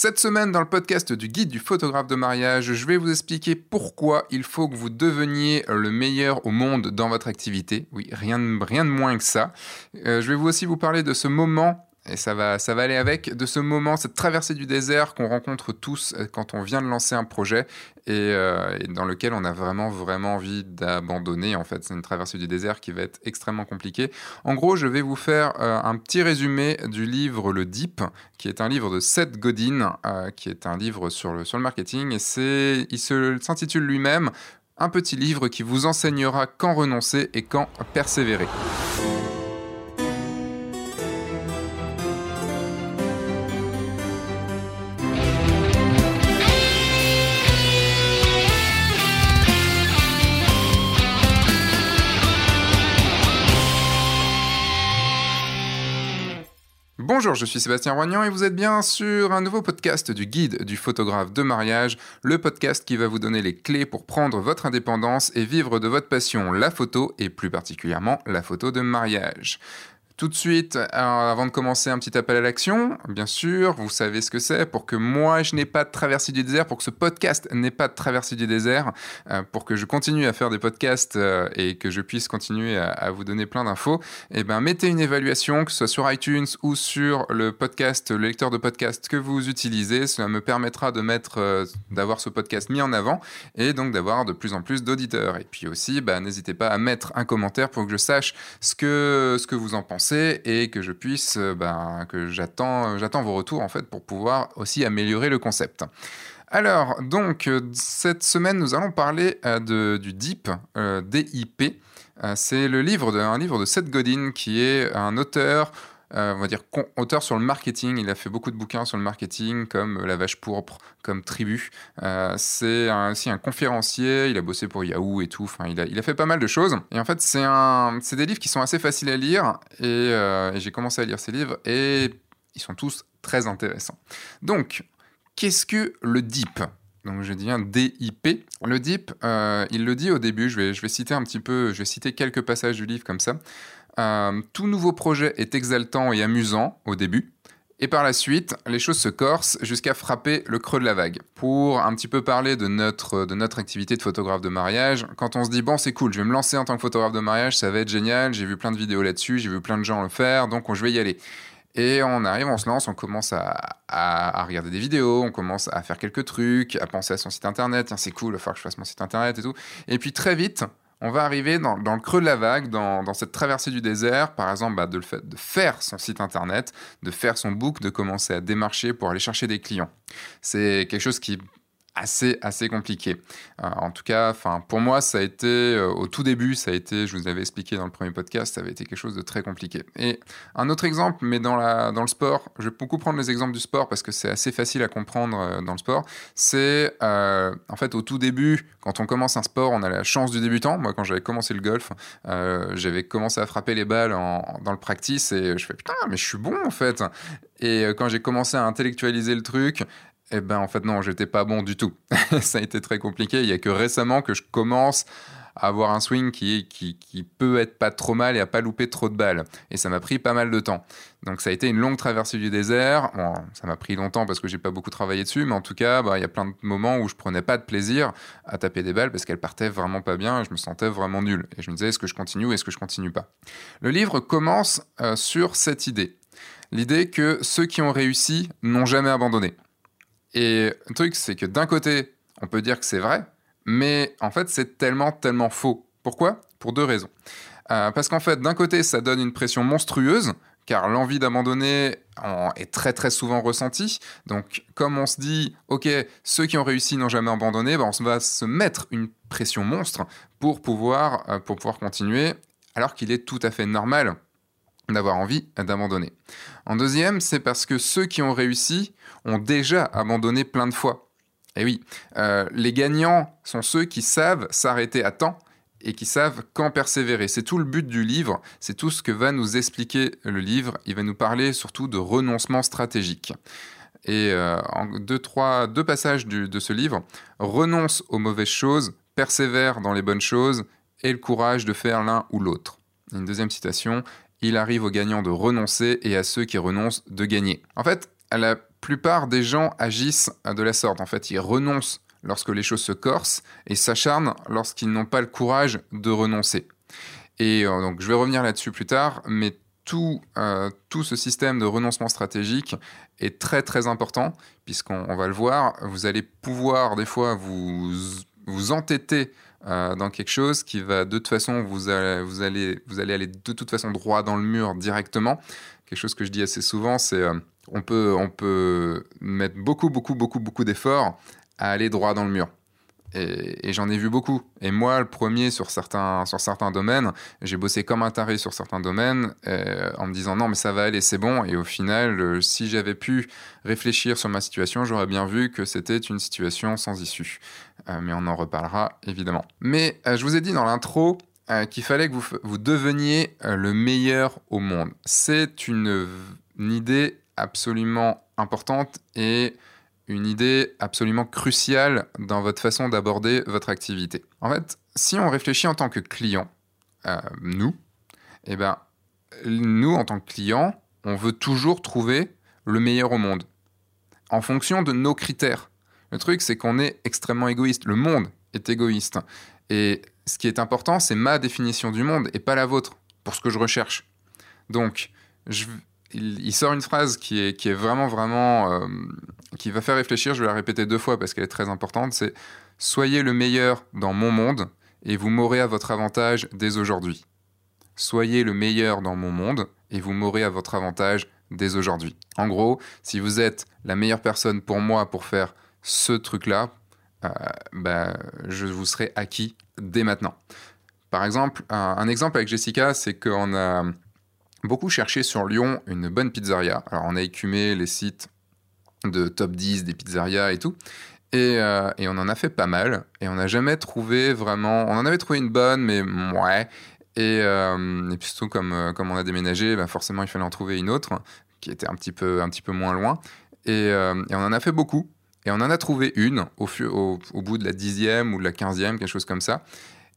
Cette semaine, dans le podcast du guide du photographe de mariage, je vais vous expliquer pourquoi il faut que vous deveniez le meilleur au monde dans votre activité. Oui, rien, de moins que ça. Euh, je vais vous aussi vous parler de ce moment et ça va, ça va aller avec de ce moment, cette traversée du désert qu'on rencontre tous euh, quand on vient de lancer un projet euh, et, dans lequel on a vraiment, vraiment envie d'abandonner. En fait, c'est une traversée du désert qui va être extrêmement compliquée. En gros, je vais vous faire euh, un petit résumé du livre Le Deep, qui est un livre de Seth Godin, qui est un livre sur le, sur le marketing. Et c'est, il s'intitule lui-même un petit livre qui vous enseignera quand renoncer et quand persévérer. Bonjour, je suis Sébastien Roignan et vous êtes bien sur un nouveau podcast du guide du photographe de mariage, le podcast qui va vous donner les clés pour prendre votre indépendance et vivre de votre passion, la photo et plus particulièrement la photo de mariage. Tout de suite, euh, avant de commencer, un petit appel à l'action. Bien sûr, vous savez ce que c'est. Pour que moi, je n'ai pas de traversée du désert, pour que ce podcast n'ait pas de traversée du désert, euh, pour que je continue à faire des podcasts euh, et que je puisse continuer à, vous donner plein d'infos, eh ben, mettez une évaluation, que ce soit sur iTunes ou sur le podcast, le lecteur de podcast que vous utilisez. Cela me permettra de mettre, d'avoir ce podcast mis en avant et donc d'avoir de plus en plus d'auditeurs. Et puis aussi, bah, n'hésitez pas à mettre un commentaire pour que je sache ce que, ce que vous en pensez et que je puisse, euh, ben, que j'attends, j'attends vos retours en fait pour pouvoir aussi améliorer le concept. Alors, donc, euh, cette semaine, nous allons parler euh, de, du DIP, DIP. c'est le livre de, un livre de Seth Godin, qui est un auteur euh, on va dire, auteur sur le marketing. Il a fait beaucoup de bouquins sur le marketing, comme La Vache Pourpre, comme Tribu. Euh, c'est aussi un conférencier. Il a bossé pour Yahoo et tout. Enfin, il a, fait pas mal de choses. Et en fait, c'est des livres qui sont assez faciles à lire. Euh, et, j'ai commencé à lire ces livres et ils sont tous très intéressants. Donc, qu'est-ce que le DIP donc je dis un DIP. Le DIP, il le dit au début, je vais, je vais citer un petit peu, je vais citer quelques passages du livre comme ça. Tout nouveau projet est exaltant et amusant au début. Et par la suite, les choses se corsent jusqu'à frapper le creux de la vague. Pour un petit peu parler de notre, de notre activité de photographe de mariage, quand on se dit bon c'est cool, je vais me lancer en tant que photographe de mariage, ça va être génial, j'ai vu plein de vidéos là-dessus, j'ai vu plein de gens le faire, donc je vais y aller. Et on arrive, on se lance, on commence à, à, regarder des vidéos, on commence à faire quelques trucs, à penser à son site internet, tiens c'est cool, il va falloir que je fasse mon site internet et tout. Et puis très vite, on va arriver dans, le creux de la vague, dans, cette traversée du désert, par exemple, bah, de, le fait, de faire son site internet, de faire son book, de commencer à démarcher pour aller chercher des clients. C'est quelque chose qui assez, assez compliqué. Euh, en tout cas, enfin, pour moi, ça a été, euh, au tout début, ça a été, je vous avais expliqué dans le premier podcast, ça avait été quelque chose de très compliqué. Et un autre exemple, mais dans, le sport, je vais beaucoup prendre les exemples du sport parce que c'est assez facile à comprendre euh, dans le sport, c'est en fait au tout début, quand on commence un sport, on a la chance du débutant. Moi, quand j'avais commencé le golf, j'avais commencé à frapper les balles dans le practice et je fais putain, mais je suis bon en fait. Et quand j'ai commencé à intellectualiser le truc, eh ben en fait non, j'étais pas bon du tout. ça a été très compliqué. Il y a que récemment que je commence à avoir un swing qui, peut être pas trop mal et à pas louper trop de balles. Et ça m'a pris pas mal de temps. Donc ça a été une longue traversée du désert. Ça m'a pris longtemps parce que j'ai pas beaucoup travaillé dessus, mais en tout cas, bah, il y a plein de moments où je prenais pas de plaisir à taper des balles parce qu'elles partaient vraiment pas bien et je me sentais vraiment nul. Et je me disais, est-ce que je continue ou est-ce que je continue pas? Le livre commence euh, sur cette idée. L'idée que ceux qui ont réussi n'ont jamais abandonné. Et le truc, c'est que d'un côté, on peut dire que c'est vrai, mais en fait, c'est tellement, tellement faux. Pourquoi? Pour deux raisons. Euh, parce qu'en fait, d'un côté, ça donne une pression monstrueuse, car l'envie d'abandonner est très très souvent ressentie. Donc, comme on se dit, ok, ceux qui ont réussi n'ont jamais abandonné, ben, on va se mettre une pression monstre pour pouvoir, euh, pour pouvoir continuer, alors qu'il est tout à fait normal d'avoir envie d'abandonner. En deuxième, c'est parce que ceux qui ont réussi ont déjà abandonné plein de fois. Et oui, euh, les gagnants sont ceux qui savent s'arrêter à temps et qui savent quand persévérer. C'est tout le but du livre, c'est tout ce que va nous expliquer le livre. Il va nous parler surtout de renoncement stratégique. Et euh, en deux, trois, deux passages de ce livre, renonce aux mauvaises choses, persévère dans les bonnes choses, et le courage de faire l'un ou l'autre. Une deuxième citation, il arrive aux gagnants de renoncer et à ceux qui renoncent de gagner. En fait, la plupart des gens agissent de la sorte. En fait, ils renoncent lorsque les choses se corsent et s'acharnent lorsqu'ils n'ont pas le courage de renoncer. Et euh, donc, je vais revenir là-dessus plus tard, mais tout, euh, tout ce système de renoncement stratégique est très très important, puisqu'on va le voir, vous allez pouvoir des fois vous entêter euh, dans quelque chose qui va de toute façon, vous allez, vous, allez, aller de toute façon droit dans le mur directement. Quelque chose que je dis assez souvent, c'est on, peut, on peut mettre beaucoup, beaucoup, beaucoup, beaucoup d'efforts à aller droit dans le mur. Et, j'en ai vu beaucoup. Et moi, le premier sur certains, sur certains domaines, j'ai bossé comme un taré sur certains domaines euh, en me disant non, mais ça va aller, c'est bon. Et au final, euh, si j'avais pu réfléchir sur ma situation, j'aurais bien vu que c'était une situation sans issue. Euh, mais on en reparlera évidemment. Mais je vous ai dit dans l'intro qu'il fallait que vous, vous deveniez le meilleur au monde. C'est une, idée absolument importante et une idée absolument cruciale dans votre façon d'aborder votre activité. En fait, si on réfléchit en tant que client, euh, nous, eh ben, nous, en tant que client, on veut toujours trouver le meilleur au monde, en fonction de nos critères. Le truc, c'est qu'on est extrêmement égoïste. Le monde est égoïste. Et ce qui est important, c'est ma définition du monde et pas la vôtre, pour ce que je recherche. Donc, il, sort une phrase qui est, qui est vraiment, vraiment, euh, qui va faire réfléchir. Je vais la répéter deux fois parce qu'elle est très importante. C'est Soyez le meilleur dans mon monde et vous m'aurez à votre avantage dès aujourd'hui. Soyez le meilleur dans mon monde et vous m'aurez à votre avantage dès aujourd'hui. En gros, si vous êtes la meilleure personne pour moi pour faire ce truc-là, euh, bah, je vous serai acquis dès maintenant. Par exemple, un exemple avec Jessica, c'est qu'on a beaucoup cherché sur Lyon une bonne pizzeria. Alors on a écumé les sites de top 10 des pizzerias et tout. Euh, et, on en a fait pas mal. Et on n'a jamais trouvé vraiment... On en avait trouvé une bonne, mais ouais. Et, euh, et puis surtout, comme, euh, comme on a déménagé, bah forcément, il fallait en trouver une autre qui était un petit peu, un petit peu moins loin. Et on en a fait beaucoup. Et on en a trouvé une au, au, bout de la dixième ou de la quinzième, quelque chose comme ça.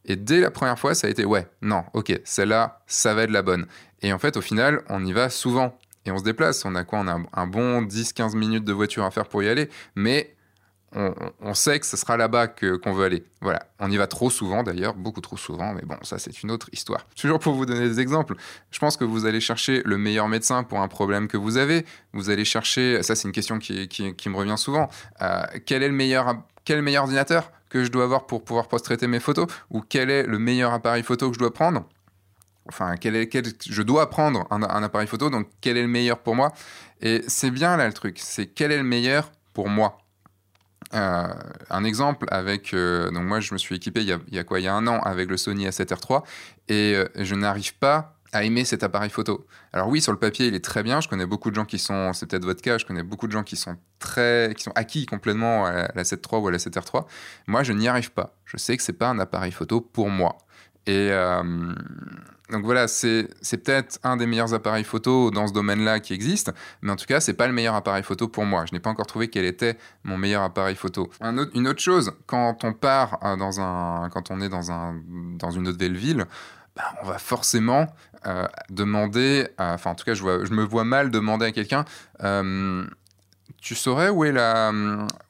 Et dès la première fois, ça a été ouais, non, ok, celle-là, ça va être la bonne. Et en fait, au final, on y va souvent. Et on se déplace. On a quoi? On a un bon 10-15 minutes de voiture à faire pour y aller. Mais on, sait que ce sera là-bas qu'on veut aller. Voilà. On y va trop souvent d'ailleurs, beaucoup trop souvent. Mais bon, ça, c'est une autre histoire. Toujours pour vous donner des exemples. Je pense que vous allez chercher le meilleur médecin pour un problème que vous avez. Vous allez chercher. Ça, c'est une question qui, me revient souvent. Euh, quel est le meilleur, ordinateur que je dois avoir pour pouvoir post-traiter mes photos Ou quel est le meilleur appareil photo que je dois prendre? Enfin, quel est, quel, je dois prendre un, appareil photo, donc quel est le meilleur pour moi? Et c'est bien là le truc, c'est quel est le meilleur pour moi? Euh, un exemple avec euh, donc moi je me suis équipé il y, a, quoi il y a un an avec le Sony A7R3 et euh, je n'arrive pas à aimer cet appareil photo. Alors oui, sur le papier, il est très bien. Je connais beaucoup de gens qui sont, c'est peut-être votre cas, je connais beaucoup de gens qui sont très, qui sont acquis complètement à la 7.3 ou à la 7R3. Moi, je n'y arrive pas. Je sais que c'est pas un appareil photo pour moi. Et donc voilà, c'est peut-être un des meilleurs appareils photo dans ce domaine-là qui existe, mais en tout cas, c'est pas le meilleur appareil photo pour moi. Je n'ai pas encore trouvé quel était mon meilleur appareil photo. une autre chose, quand on part euh, dans un, quand on est dans un, dans une autre ville, bah, on va forcément euh, demander, enfin en tout cas, je, me vois mal demander à quelqu'un. tu saurais où est, la,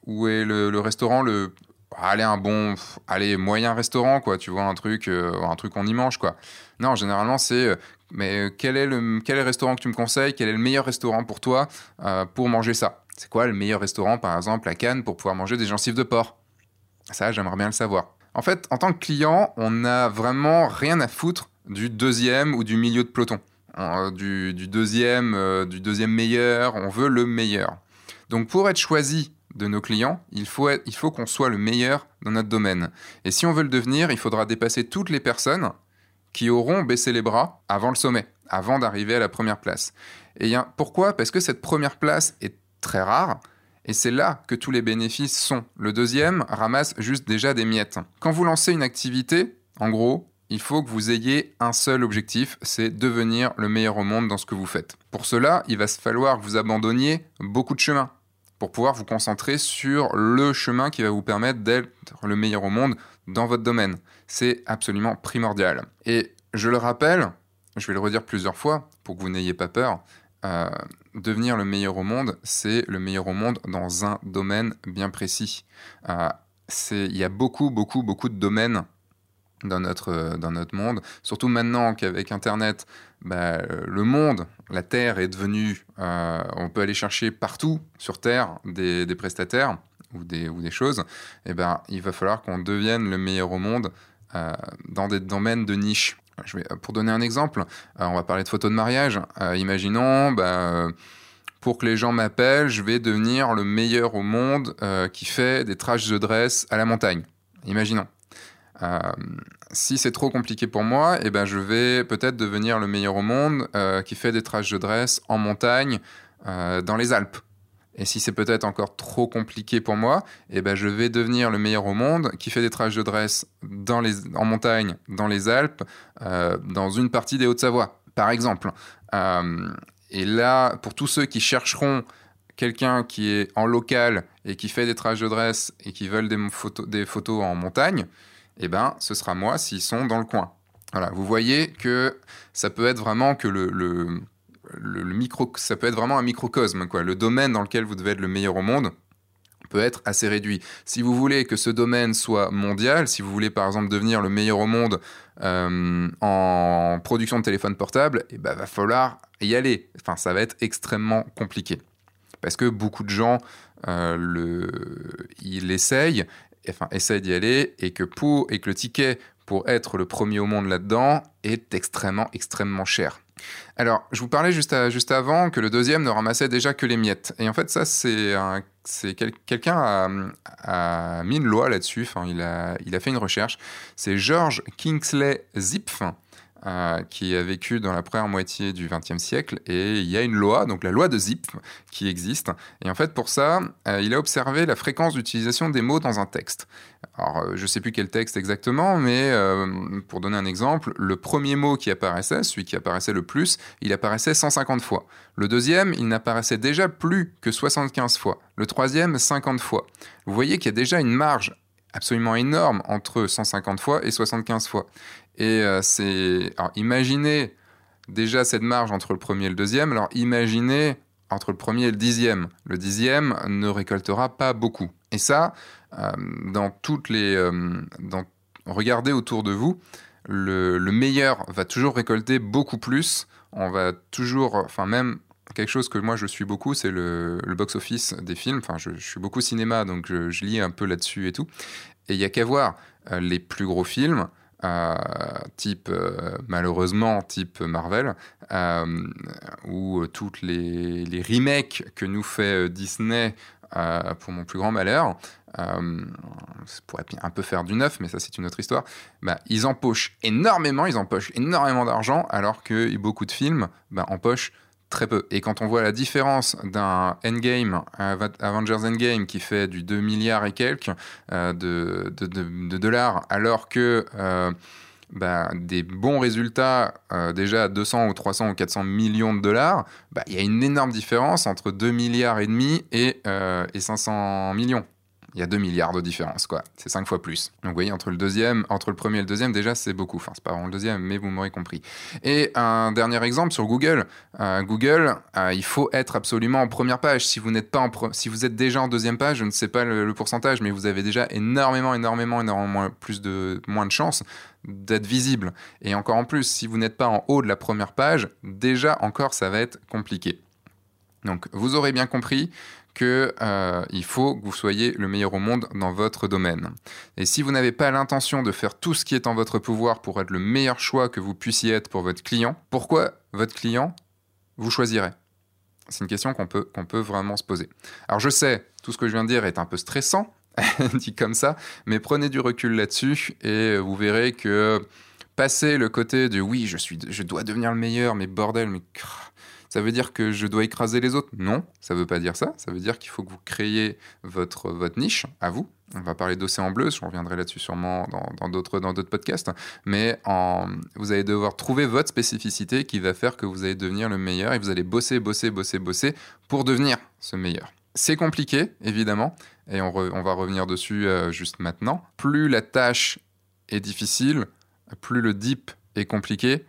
où est le, le restaurant le allez un bon allez moyen restaurant quoi tu vois un truc euh, un truc qu'on y mange quoi. Non généralement c'est euh, mais quel est le quel est le restaurant que tu me conseilles? Quel est le meilleur restaurant pour toi euh, pour manger ça? C'est quoi le meilleur restaurant par exemple à Cannes pour pouvoir manger des gencives de porc? Ça j'aimerais bien le savoir. En fait en tant que client on n'a vraiment rien à foutre du deuxième ou du milieu de peloton. Du deuxième du deuxième meilleur on veut le meilleur. Donc pour être choisi de nos clients, il faut, il faut qu'on soit le meilleur dans notre domaine. Et si on veut le devenir, il faudra dépasser toutes les personnes qui auront baissé les bras avant le sommet, avant d'arriver à la première place. Et pourquoi? Parce que cette première place est très rare, et c'est là que tous les bénéfices sont. Le deuxième ramasse juste déjà des miettes. Quand vous lancez une activité, en gros, il faut que vous ayez un seul objectif, c'est devenir le meilleur au monde dans ce que vous faites. Pour cela, il va se falloir que vous abandonniez beaucoup de chemins pour pouvoir vous concentrer sur le chemin qui va vous permettre d'être le meilleur au monde dans votre domaine. C'est absolument primordial. Et je le rappelle, je vais le redire plusieurs fois pour que vous n'ayez pas peur, euh, devenir le meilleur au monde, c'est le meilleur au monde dans un domaine bien précis. Euh, il y a beaucoup, beaucoup, beaucoup de domaines dans notre, dans notre monde. Surtout maintenant qu'avec Internet, bah, le monde, la Terre est devenue... Euh, on peut aller chercher partout sur Terre des, prestataires ou des, choses. Et eh ben, il va falloir qu'on devienne le meilleur au monde euh, dans des domaines de niche. Pour donner un exemple, euh, on va parler de photos de mariage. imaginons... Bah, pour que les gens m'appellent, je vais devenir le meilleur au monde qui fait des traces de dress à la montagne. Imaginons. Euh, si c'est trop compliqué pour moi, eh ben, je vais peut-être devenir le meilleur au monde euh, qui fait des traces de dress en montagne euh, dans les Alpes. Et si c'est peut-être encore trop compliqué pour moi, eh ben, je vais devenir le meilleur au monde qui fait des traces de dress dans les, en montagne dans les Alpes, dans une partie des Hauts-de-Savoie, par exemple. et là, pour tous ceux qui chercheront quelqu'un qui est en local et qui fait des traces de dress et qui veulent des des photos en montagne, eh ben, ce sera moi s'ils sont dans le coin. Voilà, vous voyez que ça peut être vraiment que le, le, micro, ça peut être vraiment un microcosme, quoi. Le domaine dans lequel vous devez être le meilleur au monde peut être assez réduit. Si vous voulez que ce domaine soit mondial, si vous voulez par exemple devenir le meilleur au monde euh, en production de téléphone portable, eh ben, va falloir y aller. Enfin, ça va être extrêmement compliqué parce que beaucoup de gens euh, le, ils l'essayent enfin, essaye d'y aller et que, le ticket pour être le premier au monde là-dedans est extrêmement, extrêmement cher. Alors, je vous parlais juste, juste avant que le deuxième ne ramassait déjà que les miettes. Et en fait, ça, c'est quelqu'un a, a, mis une loi là-dessus. Enfin, il a fait une recherche. C'est George Kingsley Zipf euh, qui a vécu dans la première moitié du XXe siècle. Et il y a une loi, donc la loi de Zip, qui existe. Et en fait, pour ça, euh, il a observé la fréquence d'utilisation des mots dans un texte. Alors, euh, je ne sais plus quel texte exactement, mais pour donner un exemple, le premier mot qui apparaissait, celui qui apparaissait le plus, il apparaissait 150 fois. Le deuxième, il n'apparaissait déjà plus que 75 fois. Le troisième, 50 fois. Vous voyez qu'il y a déjà une marge absolument énorme entre 150 fois et 75 fois. Et euh, c'est. Alors, imaginez déjà cette marge entre le premier et le deuxième. Alors, imaginez entre le premier et le dixième. Le dixième ne récoltera pas beaucoup. Et ça, euh, dans toutes les. Euh, dans... Regardez autour de vous, le, le, meilleur va toujours récolter beaucoup plus. On va toujours. Enfin, même. Quelque chose que moi je suis beaucoup, c'est le, box-office des films. Enfin, je, suis beaucoup cinéma, donc je, lis un peu là-dessus et tout. Et il y a qu'à voir les plus gros films type, euh, malheureusement, type Marvel, euh, ou toutes les, les, remakes que nous fait euh, Disney pour mon plus grand malheur, euh, ça pourrait un peu faire du neuf, mais ça c'est une autre histoire. Bah, ils empochent énormément, ils empochent énormément d'argent, alors que beaucoup de films bah, empochent très peu. Et quand on voit la différence d'un Endgame, Avengers Endgame, qui fait du 2 milliards et quelques euh, de, dollars, alors que euh, bah, des bons résultats, euh, déjà à 200 ou 300 ou 400 millions de dollars, bah, il y a une énorme différence entre 2 milliards et demi et, et 500 millions il y a 2 milliards de différence, quoi. C'est 5 fois plus. Donc vous voyez, entre le deuxième, entre le premier et le deuxième, déjà c'est beaucoup. Enfin, c'est pas vraiment le deuxième, mais vous m'aurez compris. Et un dernier exemple sur Google. Euh, Google, euh, il faut être absolument en première page. Si vous n'êtes pas en si vous êtes déjà en deuxième page, je ne sais pas le, pourcentage, mais vous avez déjà énormément, énormément, énormément plus de moins de chances d'être visible. Et encore en plus, si vous n'êtes pas en haut de la première page, déjà encore ça va être compliqué. Donc vous aurez bien compris qu'il euh, faut que vous soyez le meilleur au monde dans votre domaine. Et si vous n'avez pas l'intention de faire tout ce qui est en votre pouvoir pour être le meilleur choix que vous puissiez être pour votre client, pourquoi votre client vous choisirait? C'est une question qu'on peut, peut vraiment se poser. Alors je sais, tout ce que je viens de dire est un peu stressant, dit comme ça, mais prenez du recul là-dessus et vous verrez que passer le côté de oui, je, suis, je dois devenir le meilleur, mais bordel, mais ça veut dire que je dois écraser les autres? Non, ça ne veut pas dire ça. Ça veut dire qu'il faut que vous créiez votre, votre niche à vous. On va parler d'océan bleu, je reviendrai là-dessus sûrement dans d'autres dans podcasts. Mais en, vous allez devoir trouver votre spécificité qui va faire que vous allez devenir le meilleur et vous allez bosser, bosser, bosser, bosser pour devenir ce meilleur. C'est compliqué, évidemment, et on, on, va revenir dessus euh, juste maintenant. Plus la tâche est difficile, plus le deep est compliqué,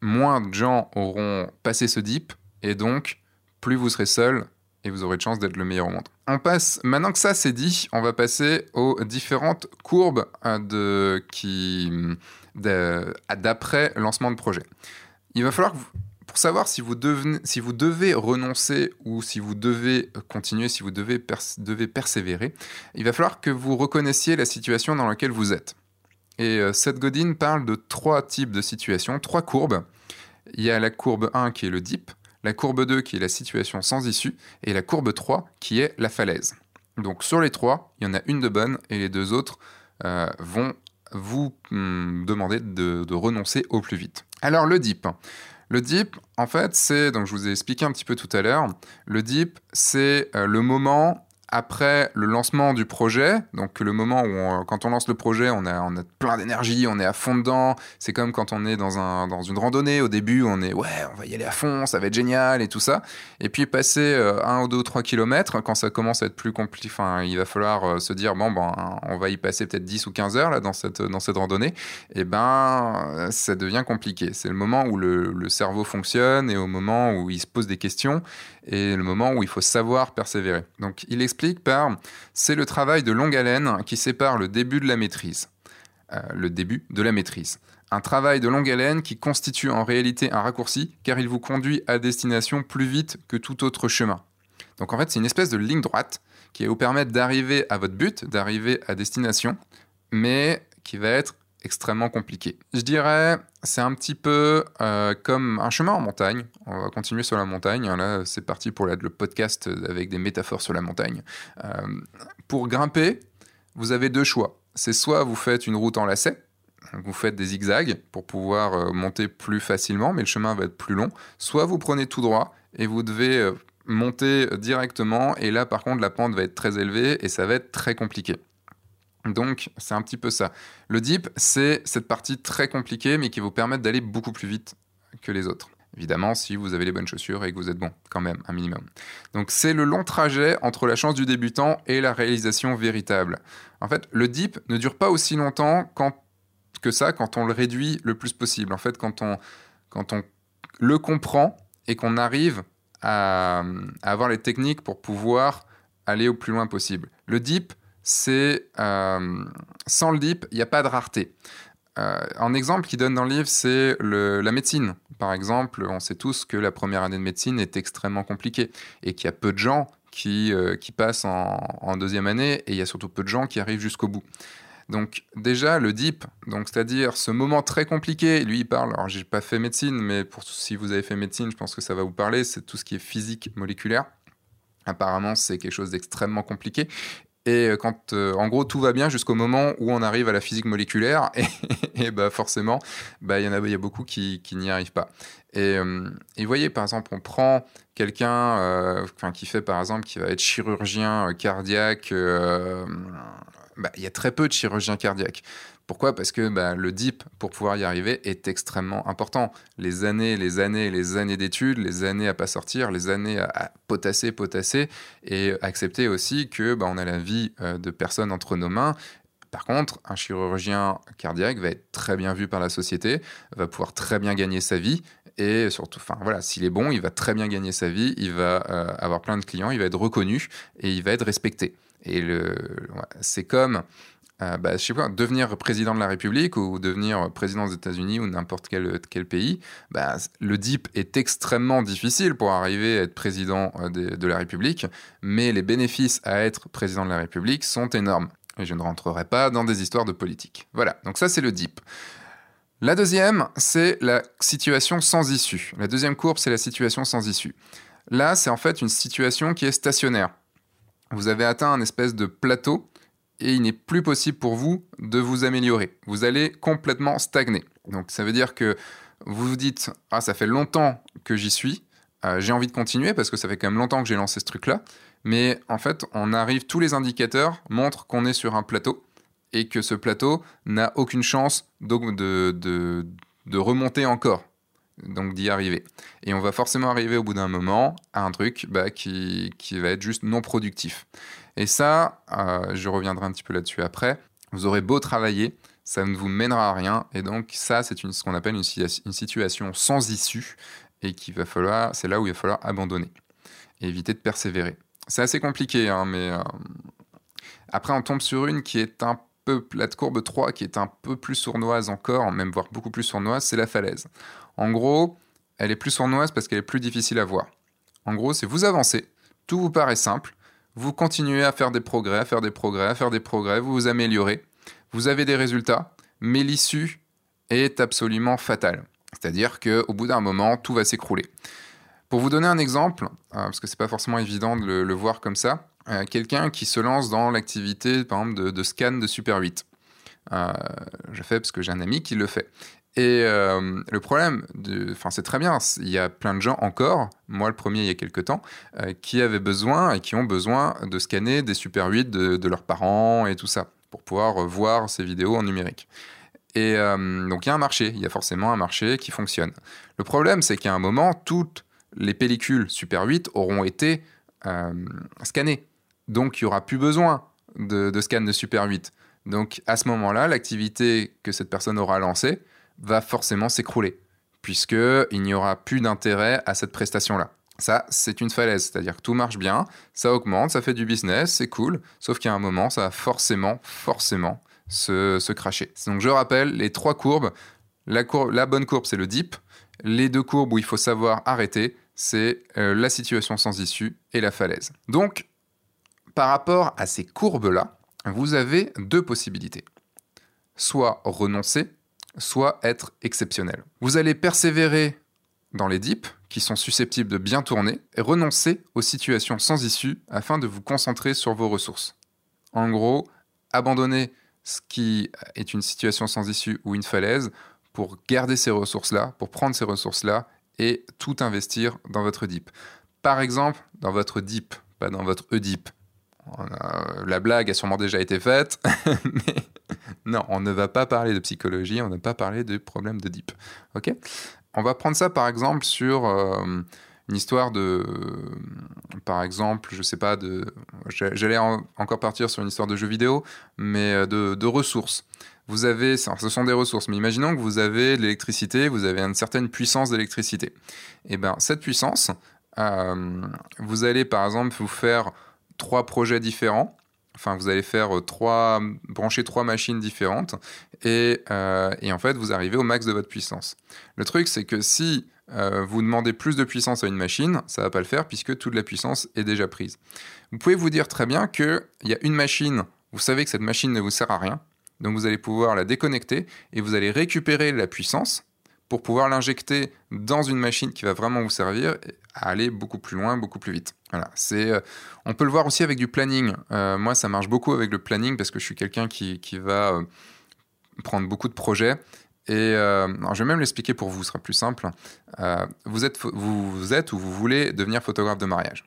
moins de gens auront passé ce dip Et donc, plus vous serez seul, et vous aurez de chance d'être le meilleur au monde. On passe, maintenant que ça c'est dit, on va passer aux différentes courbes euh, de, qui, d'après lancement de projet. Il va falloir, pour savoir si vous, si vous devez renoncer ou si vous devez continuer, si vous devez, devez persévérer, il va falloir que vous reconnaissiez la situation dans laquelle vous êtes. Et euh, Seth Godin parle de trois types de situations, trois courbes. Il y a la courbe 1 qui est le dip, la courbe 2 qui est la situation sans issue, et la courbe 3 qui est la falaise. Donc sur les trois, il y en a une de bonne et les deux autres euh, vont vous hmm, demander de, renoncer au plus vite. Alors le dip. Le dip, en fait, c'est, donc je vous ai expliqué un petit peu tout à l'heure, le dip, c'est euh, le moment après le lancement du projet, donc le moment où quand on lance le projet, on a, plein d'énergie, on est à fond dedans. C'est comme quand on est dans, un, dans une randonnée. Au début, on est ouais, on va y aller à fond, ça va être génial et tout ça. Et puis passer euh, un ou deux ou trois kilomètres, quand ça commence à être plus compliqué, il va falloir euh, se dire bon ben, on va y passer peut-être 10 ou 15 heures là dans cette dans cette randonnée. Et ben, ça devient compliqué. C'est le moment où le cerveau fonctionne et au moment où il se pose des questions et le moment où il faut savoir persévérer. Donc il explique par c'est le travail de longue haleine qui sépare le début de la maîtrise. Euh, le début de la maîtrise. Un travail de longue haleine qui constitue en réalité un raccourci car il vous conduit à destination plus vite que tout autre chemin. Donc en fait c'est une espèce de ligne droite qui va vous permettre d'arriver à votre but, d'arriver à destination, mais qui va être extrêmement compliqué. Je dirais, c'est un petit peu euh, comme un chemin en montagne. On va continuer sur la montagne. Là, c'est parti pour le podcast avec des métaphores sur la montagne. Euh, pour grimper, vous avez deux choix. C'est soit vous faites une route en lacet, vous faites des zigzags pour pouvoir euh, monter plus facilement, mais le chemin va être plus long. Soit vous prenez tout droit et vous devez monter directement. Et là, par contre, la pente va être très élevée et ça va être très compliqué. Donc, c'est un petit peu ça. Le dip, c'est cette partie très compliquée, mais qui vous permet d'aller beaucoup plus vite que les autres. Évidemment, si vous avez les bonnes chaussures et que vous êtes bon, quand même, un minimum. Donc, c'est le long trajet entre la chance du débutant et la réalisation véritable. En fait, le dip ne dure pas aussi longtemps que ça quand on le réduit le plus possible. En fait, quand on, quand on le comprend et qu'on arrive à, à avoir les techniques pour pouvoir aller au plus loin possible. Le dip, c'est euh, sans le dip, il n'y a pas de rareté. Euh, un exemple qu'il donne dans le livre, c'est la médecine. Par exemple, on sait tous que la première année de médecine est extrêmement compliquée et qu'il y a peu de gens qui, euh, qui passent en, deuxième année et il y a surtout peu de gens qui arrivent jusqu'au bout. Donc déjà le DIP, c'est-à-dire ce moment très compliqué, lui il parle, alors j'ai pas fait médecine, mais pour si vous avez fait médecine, je pense que ça va vous parler, c'est tout ce qui est physique moléculaire. Apparemment, c'est quelque chose d'extrêmement compliqué. Et euh, quand, euh, en gros, tout va bien jusqu'au moment où on arrive à la physique moléculaire, et, bah forcément, bah il y en a, y a beaucoup qui, n'y arrivent pas. Et, euh, vous voyez, par exemple, on prend quelqu'un, qui fait, par exemple, qui va être chirurgien cardiaque. Bah, il y a très peu de chirurgiens cardiaques. Pourquoi? Parce que bah, le DIP, pour pouvoir y arriver, est extrêmement important. Les années, les années, les années d'études, les années à pas sortir, les années à, potasser, potasser, et accepter aussi que bah, on a la vie euh, de personnes entre nos mains. Par contre, un chirurgien cardiaque va être très bien vu par la société, va pouvoir très bien gagner sa vie, et surtout, enfin voilà, s'il est bon, il va très bien gagner sa vie, il va euh, avoir plein de clients, il va être reconnu et il va être respecté. Et c'est comme euh, bah, je sais pas, devenir président de la République ou devenir président des États-Unis ou n'importe quel, quel pays, bah, le DIP est extrêmement difficile pour arriver à être président euh, de, de, la République, mais les bénéfices à être président de la République sont énormes. Et je ne rentrerai pas dans des histoires de politique. Voilà, donc ça c'est le DIP. La deuxième, c'est la situation sans issue. La deuxième courbe, c'est la situation sans issue. Là, c'est en fait une situation qui est stationnaire. Vous avez atteint un espèce de plateau et il n'est plus possible pour vous de vous améliorer. Vous allez complètement stagner. Donc ça veut dire que vous vous dites ah ça fait longtemps que j'y suis, euh, j'ai envie de continuer parce que ça fait quand même longtemps que j'ai lancé ce truc-là, mais en fait on arrive tous les indicateurs montrent qu'on est sur un plateau et que ce plateau n'a aucune chance de, de, de remonter encore donc d'y arriver. Et on va forcément arriver au bout d'un moment à un truc bah, qui, qui, va être juste non productif. Et ça, euh, je reviendrai un petit peu là-dessus après, vous aurez beau travailler, ça ne vous mènera à rien. Et donc ça, c'est ce qu'on appelle une, situation sans issue. et qu'il va falloir, c'est là où il va falloir abandonner et éviter de persévérer. C'est assez compliqué, hein, mais euh, après on tombe sur une qui est un peu, la courbe 3, qui est un peu plus sournoise encore, même voire beaucoup plus sournoise, c'est la falaise. En gros, elle est plus sournoise parce qu'elle est plus difficile à voir. En gros, c'est vous avancez, tout vous paraît simple, vous continuez à faire des progrès, à faire des progrès, à faire des progrès, vous vous améliorez, vous avez des résultats, mais l'issue est absolument fatale. C'est-à-dire qu'au bout d'un moment, tout va s'écrouler. Pour vous donner un exemple, euh, parce que c'est pas forcément évident de le, voir comme ça, euh, quelqu'un qui se lance dans l'activité, par exemple, de, scan de Super 8. Euh, je fais parce que j'ai un ami qui le fait. Et le problème, enfin c'est très bien, il y a plein de gens encore, moi le premier il y a quelques temps, qui avaient besoin et qui ont besoin de scanner des Super 8 de, leurs parents et tout ça, pour pouvoir voir ces vidéos en numérique. Et euh, donc il y a un marché, il y a forcément un marché qui fonctionne. Le problème, c'est qu'à un moment, toutes les pellicules Super 8 auront été euh, scannées. Donc il n'y aura plus besoin de, de, scan de Super 8. Donc à ce moment-là, l'activité que cette personne aura lancée va forcément s'écrouler, puisqu'il n'y aura plus d'intérêt à cette prestation-là. Ça, c'est une falaise, c'est-à-dire que tout marche bien, ça augmente, ça fait du business, c'est cool, sauf qu'à un moment, ça va forcément, forcément se, cracher. Donc je rappelle, les trois courbes, la, la bonne courbe c'est le dip, les deux courbes où il faut savoir arrêter, c'est euh, la situation sans issue et la falaise. Donc, par rapport à ces courbes-là, vous avez deux possibilités. Soit renoncer, soit être exceptionnel. Vous allez persévérer dans les dips, qui sont susceptibles de bien tourner, et renoncer aux situations sans issue afin de vous concentrer sur vos ressources. En gros, abandonner ce qui est une situation sans issue ou une falaise, pour garder ces ressources-là, pour prendre ces ressources-là et tout investir dans votre DIP. Par exemple, dans votre DIP, pas dans votre EDIP. La blague a sûrement déjà été faite, mais non, on ne va pas parler de psychologie, on ne va pas parler de problème de DIP. Ok? On va prendre ça par exemple sur euh, une histoire de, par exemple, je sais pas, de, j'allais encore partir sur une histoire de jeu vidéo, mais euh, de, ressources. Vous avez, ce sont des ressources, mais imaginons que vous avez de l'électricité, vous avez une certaine puissance d'électricité. Et eh bien, cette puissance, euh, vous allez par exemple vous faire trois projets différents. Enfin, vous allez faire euh, trois, brancher trois machines différentes et, et en fait, vous arrivez au max de votre puissance. Le truc, c'est que si euh, vous demandez plus de puissance à une machine, ça va pas le faire puisque toute la puissance est déjà prise. Vous pouvez vous dire très bien qu'il y a une machine, vous savez que cette machine ne vous sert à rien, donc vous allez pouvoir la déconnecter et vous allez récupérer la puissance pour pouvoir l'injecter dans une machine qui va vraiment vous servir à aller beaucoup plus loin, beaucoup plus vite. Voilà, c'est, euh, on peut le voir aussi avec du planning. Euh, moi, ça marche beaucoup avec le planning parce que je suis quelqu'un qui, qui va prendre beaucoup de projets et euh, je vais même l'expliquer pour vous, ce sera plus simple. Euh, vous, êtes, vous, êtes ou vous voulez devenir photographe de mariage.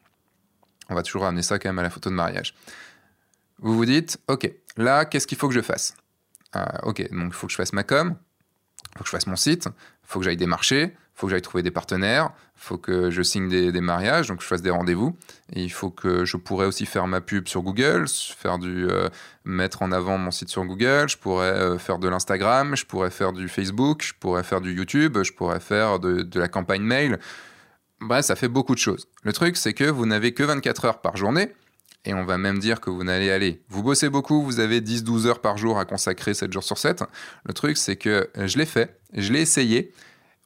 On va toujours ramener ça quand même à la photo de mariage. Vous vous dites, ok, là, qu'est-ce qu'il faut que je fasse? Euh, Ok, donc il faut que je fasse ma com, il faut que je fasse mon site, il faut que j'aille démarcher, faut que j'aille trouver des partenaires, faut que je signe des, mariages, donc je fasse des rendez-vous. Il faut que je pourrais aussi faire ma pub sur Google, faire du, euh, mettre en avant mon site sur Google, je pourrais euh, faire de l'Instagram, je pourrais faire du Facebook, je pourrais faire du YouTube, je pourrais faire de, de la campagne mail. Bref, ça fait beaucoup de choses. Le truc, c'est que vous n'avez que 24 heures par journée. Et on va même dire que vous n'allez aller. Vous bossez beaucoup, vous avez 10-12 heures par jour à consacrer 7 jours sur 7. Le truc, c'est que je l'ai fait, je l'ai essayé,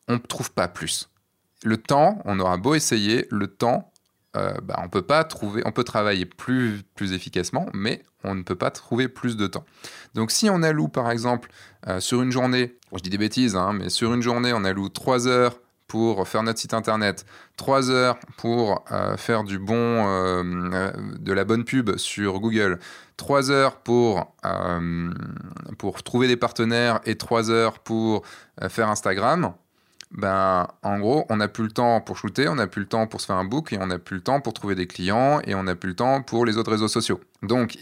on ne trouve pas plus. Le temps, on aura beau essayer, le temps, euh, bah, on peut pas trouver, on peut travailler plus, plus efficacement, mais on ne peut pas trouver plus de temps. Donc si on alloue par exemple euh, sur une journée, je dis des bêtises, hein, mais sur une journée on alloue 3 heures pour faire notre site internet, 3 heures pour euh, faire du bon, de la bonne pub sur Google, 3 heures pour, pour trouver des partenaires et 3 heures pour faire Instagram, ben, en gros, on n'a plus le temps pour shooter, on n'a plus le temps pour se faire un book, et on n'a plus le temps pour trouver des clients, et on n'a plus le temps pour les autres réseaux sociaux. Donc,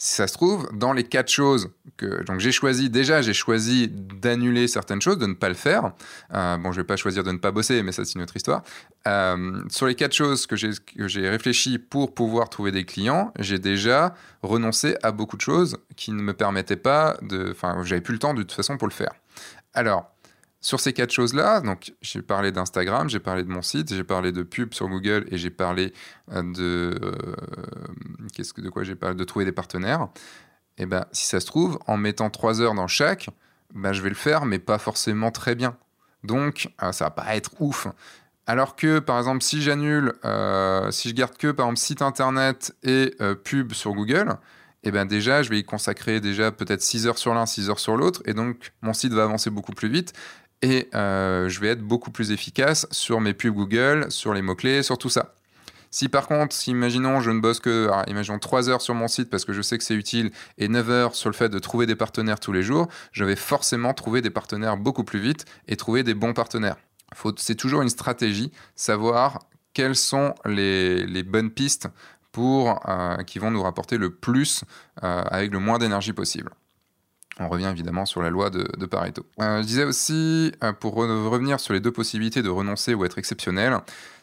si ça se trouve, dans les quatre choses que j'ai choisi, déjà j'ai choisi d'annuler certaines choses, de ne pas le faire. Euh, bon, je vais pas choisir de ne pas bosser, mais ça c'est une autre histoire. Euh, sur les quatre choses que j'ai réfléchi pour pouvoir trouver des clients, j'ai déjà renoncé à beaucoup de choses qui ne me permettaient pas de, enfin, j'avais plus le temps de toute façon pour le faire. Alors, Sur ces quatre choses-là, donc j'ai parlé d'Instagram, j'ai parlé de mon site, j'ai parlé de pub sur Google et j'ai parlé euh, de euh, qu'est-ce que de quoi j'ai parlé de trouver des partenaires. Et eh ben si ça se trouve, en mettant trois heures dans chaque, ben, je vais le faire, mais pas forcément très bien. Donc euh, ça va pas être ouf. Alors que par exemple si j'annule, si je garde que par exemple site internet et pub sur Google, eh ben déjà, je vais y consacrer déjà peut-être 6 heures sur l'un, 6 heures sur l'autre, et donc mon site va avancer beaucoup plus vite, et euh, je vais être beaucoup plus efficace sur mes pubs Google, sur les mots-clés, sur tout ça. Si par contre, imaginons, je ne bosse que, imaginons 3 heures sur mon site parce que je sais que c'est utile et 9 heures sur le fait de trouver des partenaires tous les jours, je vais forcément trouver des partenaires beaucoup plus vite et trouver des bons partenaires. C'est toujours une stratégie, savoir quelles sont les, les bonnes pistes pour, euh, qui vont nous rapporter le plus euh, avec le moins d'énergie possible. On revient évidemment sur la loi de, Pareto. Euh, je disais aussi, euh, pour revenir sur les deux possibilités de renoncer ou être exceptionnel,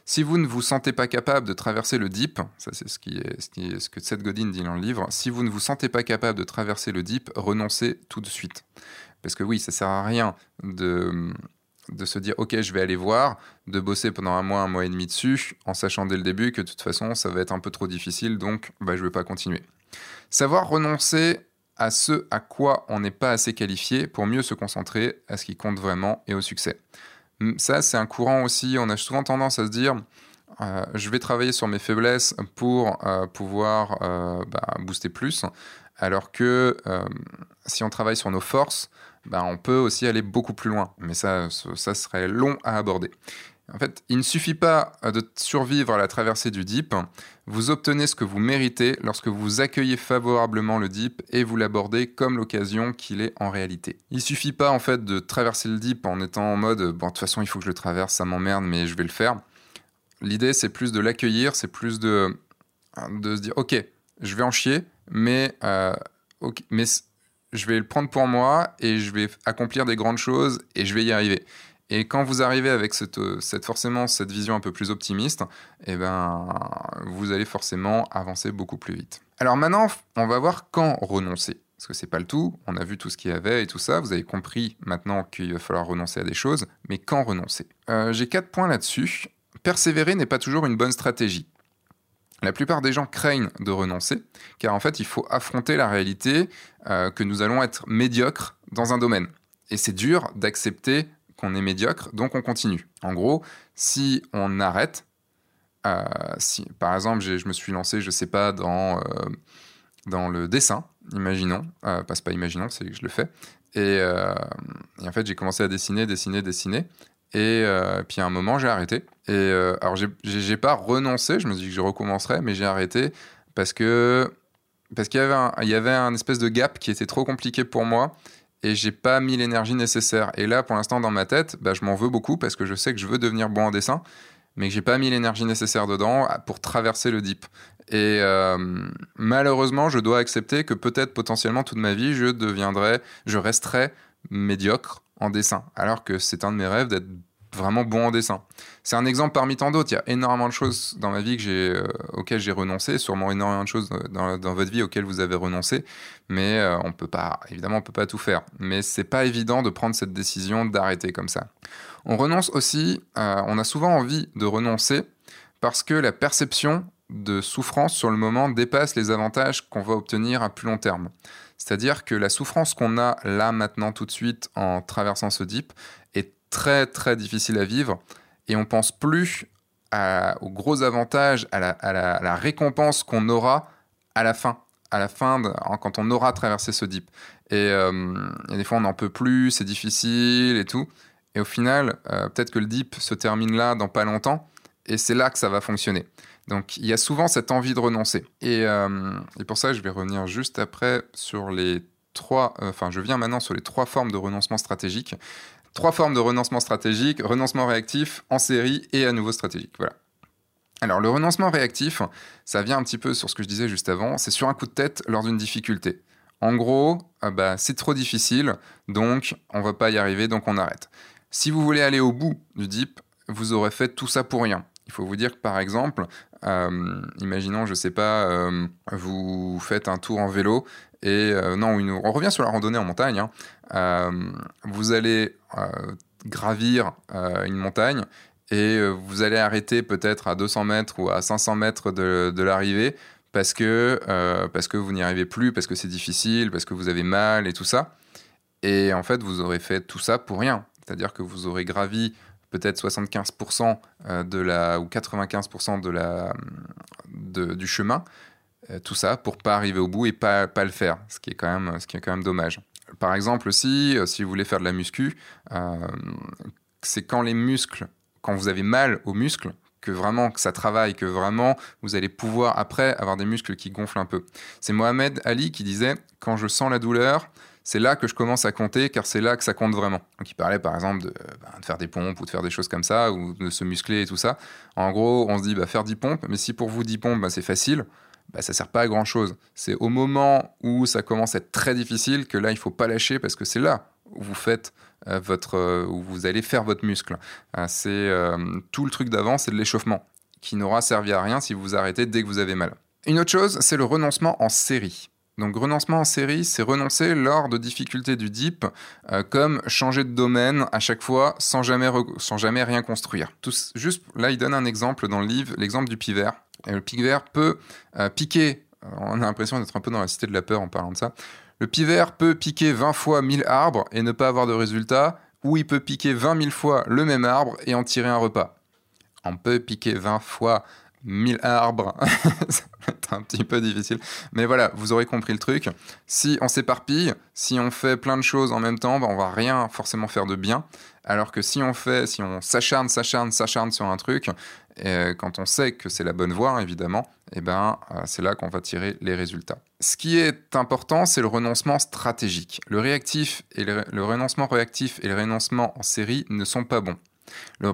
si vous ne vous sentez pas capable de traverser le dip, ça c'est ce, est, ce, que Seth Godin dit dans le livre, si vous ne vous sentez pas capable de traverser le dip, renoncez tout de suite. Parce que oui, ça sert à rien de, de se dire ok je vais aller voir, de bosser pendant un mois, un mois et demi dessus, en sachant dès le début que de toute façon ça va être un peu trop difficile, donc bah, je ne vais pas continuer. Savoir renoncer à ce à quoi on n'est pas assez qualifié pour mieux se concentrer à ce qui compte vraiment et au succès. Hum, ça, c'est un courant aussi, on a souvent tendance à se dire, euh, je vais travailler sur mes faiblesses pour euh, pouvoir euh, bah, booster plus, alors que si on travaille sur nos forces, bah, on peut aussi aller beaucoup plus loin. Mais ça, ça serait long à aborder. En fait, il ne suffit pas euh, de survivre à la traversée du dip. Vous obtenez ce que vous méritez lorsque vous accueillez favorablement le dip et vous l'abordez comme l'occasion qu'il est en réalité. Il suffit pas en fait de traverser le dip en étant en mode bon de toute façon il faut que je le traverse, ça m'emmerde mais je vais le faire. L'idée c'est plus de l'accueillir, c'est plus de de se dire ok je vais en chier mais euh, mais je vais le prendre pour moi et je vais accomplir des grandes choses et je vais y arriver. Et quand vous arrivez avec cette, cette, forcément cette vision un peu plus optimiste, eh ben, vous allez forcément avancer beaucoup plus vite. Alors maintenant, on va voir quand renoncer. Parce que c'est pas le tout, on a vu tout ce qu'il y avait et tout ça, vous avez compris maintenant qu'il va falloir renoncer à des choses, mais quand renoncer? Euh, J'ai quatre points là-dessus. Persévérer n'est pas toujours une bonne stratégie. La plupart des gens craignent de renoncer, car en fait, il faut affronter la réalité euh, que nous allons être médiocres dans un domaine. Et c'est dur d'accepter qu'on est médiocre, donc on continue. En gros, si on arrête, euh, si, par exemple, je me suis lancé, je sais pas, dans, euh, dans le dessin, imaginons, euh, pas, pas imaginons, c'est que je le fais, et, en fait, j'ai commencé à dessiner, dessiner, dessiner, et puis à un moment, j'ai arrêté. Et alors, j'ai pas renoncé, je me suis dit que je recommencerais, mais j'ai arrêté parce que parce qu'il y avait un, il y avait un espèce de gap qui était trop compliqué pour moi et j'ai pas mis l'énergie nécessaire. Et là, pour l'instant, dans ma tête, bah, je m'en veux beaucoup parce que je sais que je veux devenir bon en dessin, mais que j'ai pas mis l'énergie nécessaire dedans pour traverser le dip. Et euh, malheureusement, je dois accepter que peut-être potentiellement toute ma vie, je deviendrai, je resterai médiocre en dessin, alors que c'est un de mes rêves d'être vraiment bon en dessin. C'est un exemple parmi tant d'autres. Il y a énormément de choses dans ma vie que euh, auxquelles j'ai renoncé, sûrement énormément de choses dans, votre vie auxquelles vous avez renoncé, mais euh, on peut pas, évidemment, on peut pas tout faire. Mais c'est pas évident de prendre cette décision d'arrêter comme ça. On renonce aussi, euh, on a souvent envie de renoncer parce que la perception de souffrance sur le moment dépasse les avantages qu'on va obtenir à plus long terme. C'est-à-dire que la souffrance qu'on a là maintenant tout de suite en traversant ce dip très très difficile à vivre et on pense plus aux gros avantages, à la, récompense qu'on aura à la fin, à la fin quand on aura traversé ce dip. Euh, et, des fois on n'en peut plus, c'est difficile et tout. Et au final, euh, peut-être que le dip se termine là dans pas longtemps et c'est là que ça va fonctionner. Donc il y a souvent cette envie de renoncer. Et, euh, et pour ça, je vais revenir juste après sur les trois, enfin je viens maintenant sur les trois formes de renoncement stratégique. Trois formes de renoncement stratégique, renoncement réactif, en série et à nouveau stratégique. Voilà. Alors le renoncement réactif, ça vient un petit peu sur ce que je disais juste avant, c'est sur un coup de tête lors d'une difficulté. En gros, ah bah, c'est trop difficile, donc on va pas y arriver, donc on arrête. Si vous voulez aller au bout du dip, vous aurez fait tout ça pour rien. Il faut vous dire que par exemple, euh, imaginons, je sais pas, euh, vous faites un tour en vélo et euh, non, on revient sur la randonnée en montagne. Hein. vous allez gravir une montagne et vous allez arrêter peut-être à 200 mètres ou à 500 mètres de, l'arrivée parce que vous n'y arrivez plus, parce que c'est difficile, parce que vous avez mal et tout ça. Et en fait, vous aurez fait tout ça pour rien. C'est-à-dire que vous aurez gravi peut-être 75% euh, de la, ou 95% de la, de, du chemin, euh, tout ça pour pas arriver au bout et pas, pas le faire, ce qui est quand même, ce qui est quand même dommage. Par exemple aussi, euh, si vous voulez faire de la muscu, c'est quand les muscles, quand vous avez mal aux muscles, que vraiment que ça travaille, que vraiment vous allez pouvoir après avoir des muscles qui gonflent un peu. C'est Mohamed Ali qui disait quand je sens la douleur, c'est là que je commence à compter, car c'est là que ça compte vraiment. Donc il parlait par exemple de, bah, faire des pompes ou de faire des choses comme ça, ou de se muscler et tout ça. En gros, on se dit bah, faire 10 pompes, mais si pour vous 10 pompes, bah, c'est facile, bah, ça sert pas à grand chose. C'est au moment où ça commence à être très difficile que là, il faut pas lâcher parce que c'est là où vous faites euh, votre, euh, où vous allez faire votre muscle. Euh, c'est tout le truc d'avant, c'est de l'échauffement qui n'aura servi à rien si vous vous arrêtez dès que vous avez mal. Une autre chose, c'est le renoncement en série. Donc renoncement en série, c'est renoncer lors de difficultés du DIP, euh, comme changer de domaine à chaque fois sans jamais, sans jamais rien construire. juste là, il donne un exemple dans le livre, l'exemple du pivert. Le pivert peut euh, piquer, euh, on a l'impression d'être un peu dans la cité de la peur en parlant de ça. Le pivert peut piquer 20 fois 1000 arbres et ne pas avoir de résultat, ou il peut piquer 20 000 fois le même arbre et en tirer un repas. On peut piquer 20 fois 1000 arbres, ça va être un petit peu difficile. Mais voilà, vous aurez compris le truc. Si on s'éparpille, si on fait plein de choses en même temps, bah, on va rien forcément faire de bien. Alors que si on fait, si on s'acharne, s'acharne, s'acharne sur un truc, quand on sait que c'est la bonne voie, évidemment, et eh ben, euh, c'est là qu'on va tirer les résultats. Ce qui est important, c'est le renoncement stratégique. Le réactif et le renoncement réactif et le renoncement en série ne sont pas bons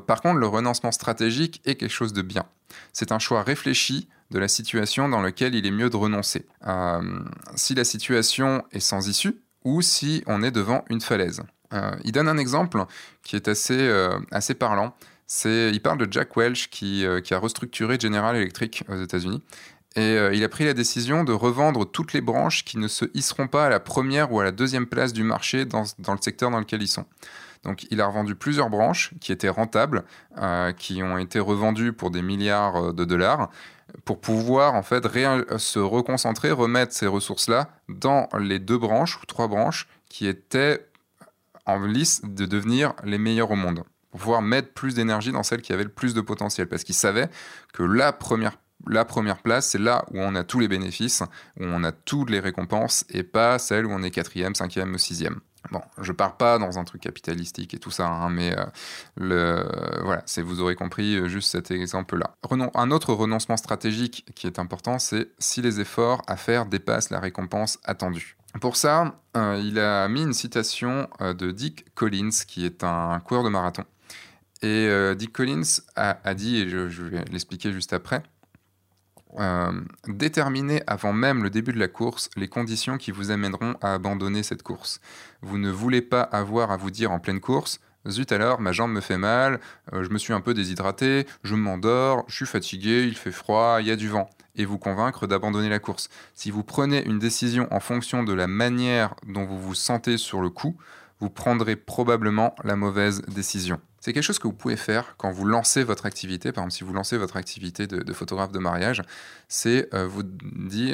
par contre, le renoncement stratégique est quelque chose de bien. C'est un choix réfléchi de la situation dans laquelle il est mieux de renoncer. Euh, si la situation est sans issue ou si on est devant une falaise. Euh, il donne un exemple qui est assez, euh, assez parlant. C'est, il parle de Jack Welch qui, qui a restructuré General Electric aux États-Unis. Et il a pris la décision de revendre toutes les branches qui ne se hisseront pas à la première ou à la deuxième place du marché dans, dans le secteur dans lequel ils sont. Donc il a revendu plusieurs branches qui étaient rentables, euh, qui ont été revendues pour des milliards euh, de dollars pour pouvoir en fait se reconcentrer, remettre ces ressources-là dans les deux branches ou trois branches qui étaient en lice de devenir les meilleures au monde. Pour pouvoir mettre plus d'énergie dans celles qui avaient le plus de potentiel. Parce qu'il savait que la première la première place, c'est là où on a tous les bénéfices, où on a toutes les récompenses, et pas celle où on est quatrième, cinquième ou sixième. Bon, je pars pas dans un truc capitalistique et tout ça, hein, mais euh, voilà, c'est, vous aurez compris euh, juste cet exemple-là. un autre renoncement stratégique qui est important, c'est si les efforts à faire dépassent la récompense attendue. Pour ça, euh, il a mis une citation de Dick Collins, qui est un coureur de marathon. Et Dick Collins a dit, et je vais l'expliquer juste après, euh, déterminez avant même le début de la course les conditions qui vous amèneront à abandonner cette course. Vous ne voulez pas avoir à vous dire en pleine course Zut alors, ma jambe me fait mal, euh, je me suis un peu déshydraté, je m'endors, je suis fatigué, il fait froid, il y a du vent, et vous convaincre d'abandonner la course. Si vous prenez une décision en fonction de la manière dont vous vous sentez sur le coup, vous prendrez probablement la mauvaise décision. C'est quelque chose que vous pouvez faire quand vous lancez votre activité. Par exemple, si vous lancez votre activité de, photographe de mariage, c'est euh, vous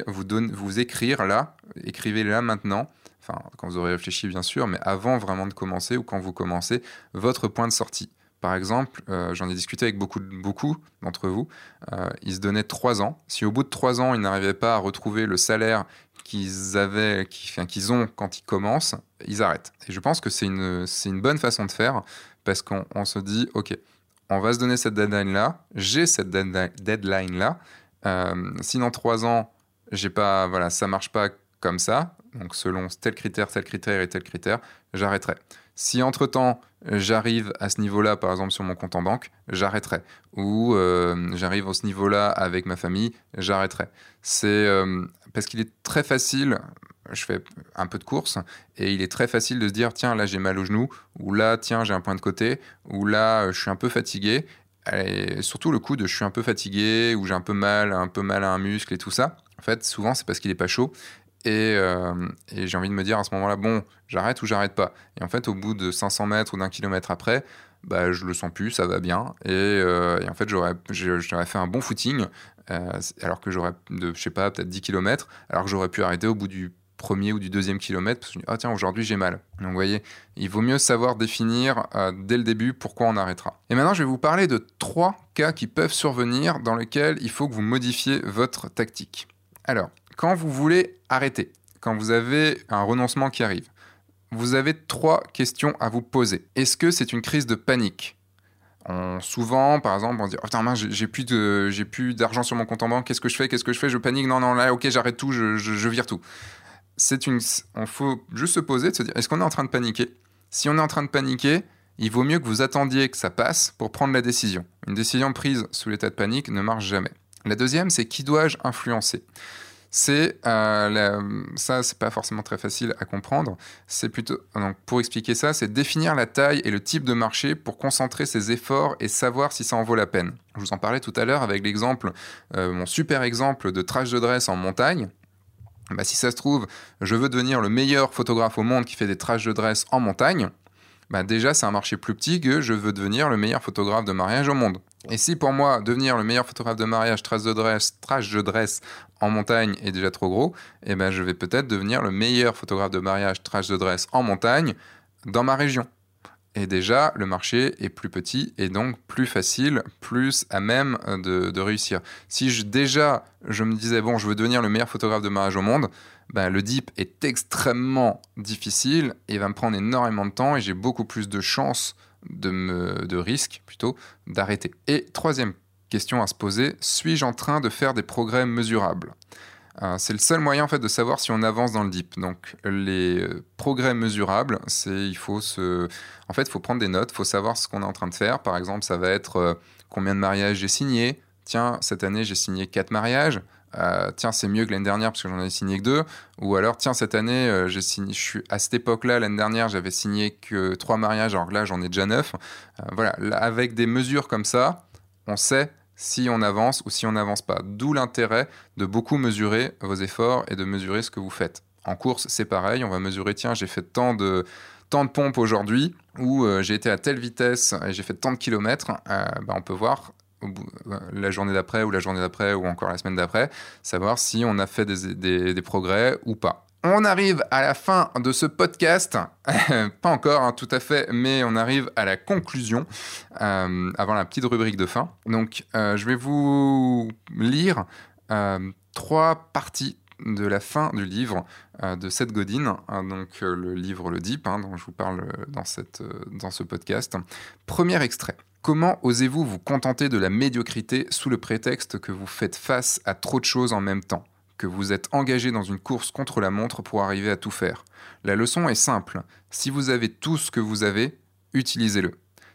vous, vous écrire là, écrivez là maintenant, enfin quand vous aurez réfléchi bien sûr, mais avant vraiment de commencer ou quand vous commencez, votre point de sortie. Par exemple, euh, j'en ai discuté avec beaucoup, beaucoup d'entre vous, euh, ils se donnaient trois ans. Si au bout de trois ans, ils n'arrivaient pas à retrouver le salaire qu'ils avaient, qu'ils ont quand ils commencent, ils arrêtent. Et je pense que c'est une, une bonne façon de faire parce qu'on se dit, OK, on va se donner cette deadline-là, j'ai cette deadline-là. Euh, si dans trois ans, j'ai pas, voilà, ça marche pas comme ça, donc selon tel critère, tel critère et tel critère, j'arrêterai. Si entre-temps, j'arrive à ce niveau-là, par exemple sur mon compte en banque, j'arrêterai. Ou euh, j'arrive à ce niveau-là avec ma famille, j'arrêterai. C'est euh, parce qu'il est très facile, je fais un peu de course et il est très facile de se dire tiens là j'ai mal au genou ou là tiens j'ai un point de côté ou là euh, je suis un peu fatigué et surtout le coup de je suis un peu fatigué ou j'ai un peu mal un peu mal à un muscle et tout ça en fait souvent c'est parce qu'il est pas chaud Et, et j'ai envie de me dire à ce moment-là, bon, j'arrête ou j'arrête pas. Et en fait, au bout de 500 mètres ou d'un kilomètre après, bah, je le sens plus, ça va bien. Et, et en fait, j'aurais fait un bon footing, alors que j'aurais, je sais pas, peut-être 10 km, alors que j'aurais pu arrêter au bout du premier ou du deuxième kilomètre parce que ah tiens aujourd'hui j'ai mal. Donc vous voyez, il vaut mieux savoir définir euh, dès le début pourquoi on arrêtera. Et maintenant je vais vous parler de trois cas qui peuvent survenir dans lesquels il faut que vous modifiez votre tactique. Alors, quand vous voulez arrêter, quand vous avez un renoncement qui arrive, vous avez trois questions à vous poser. Est-ce que c'est une crise de panique? Souvent, par exemple, on dit oh, putain, j'ai plus d'argent sur mon compte en banque. Qu'est-ce que je fais Qu'est-ce que je fais Je panique. Non, non, là, ok, j'arrête tout. je, vire tout c'est une, on faut juste se poser, se dire, est-ce qu'on est en train de paniquer? Si on est en train de paniquer, il vaut mieux que vous attendiez que ça passe pour prendre la décision. Une décision prise sous l'état de panique ne marche jamais. La deuxième, c'est qui dois-je influencer? C'est euh, ça, c'est pas forcément très facile à comprendre. C'est plutôt donc pour expliquer ça, c'est définir la taille et le type de marché pour concentrer ses efforts et savoir si ça en vaut la peine. Je vous en parlais tout à l'heure avec l'exemple, euh, mon super exemple de trash de dress en montagne. Bah, si ça se trouve, je veux devenir le meilleur photographe au monde qui fait des traces de dress en montagne, bah déjà c'est un marché plus petit que je veux devenir le meilleur photographe de mariage au monde. Et si pour moi devenir le meilleur photographe de mariage trace de dress, trace de dress en montagne est déjà trop gros, eh ben je vais peut-être devenir le meilleur photographe de mariage trace de dress en montagne dans ma région. Et déjà, le marché est plus petit et donc plus facile, plus à même de, réussir. Si je, déjà je me disais, bon, je veux devenir le meilleur photographe de mariage au monde, ben, le deep est extrêmement difficile et va me prendre énormément de temps et j'ai beaucoup plus de chances de, me, de risque plutôt d'arrêter. Et troisième question à se poser, suis-je en train de faire des progrès mesurables euh, c'est le seul moyen en fait de savoir si on avance dans le deep. Donc les euh, progrès mesurables, c'est il faut se, en fait, faut prendre des notes, faut savoir ce qu'on est en train de faire. Par exemple, ça va être euh, combien de mariages j'ai signé. Tiens, cette année j'ai signé quatre mariages. tiens, c'est mieux que l'année dernière parce que j'en ai signé que deux. Ou alors, tiens, cette année, j'ai signé, je suis à cette époque-là, l'année dernière, j'avais signé que trois mariages, alors que là, j'en ai déjà neuf. voilà, avec des mesures comme ça, on sait si on avance ou si on n'avance pas. D'où l'intérêt de beaucoup mesurer vos efforts et de mesurer ce que vous faites. En course, c'est pareil, on va mesurer, tiens, j'ai fait tant de, tant de pompes aujourd'hui, ou euh, j'ai été à telle vitesse et j'ai fait tant de kilomètres, euh, bah, on peut voir euh, la journée d'après ou la journée d'après ou encore la semaine d'après, savoir si on a fait des progrès ou pas. On arrive à la fin de ce podcast. Pas encore, hein, tout à fait, mais on arrive à la conclusion euh, avant la petite rubrique de fin. Donc, euh, je vais vous lire euh, trois parties de la fin du livre de Seth Godin, hein, donc le livre Le Deep, hein, dont je vous parle dans, cette, dans ce podcast. Premier extrait. Comment osez-vous vous contenter de la médiocrité sous le prétexte que vous faites face à trop de choses en même temps? Que vous êtes engagé dans une course contre la montre pour arriver à tout faire. La leçon est simple. Si vous avez tout ce que vous avez, utilisez-le.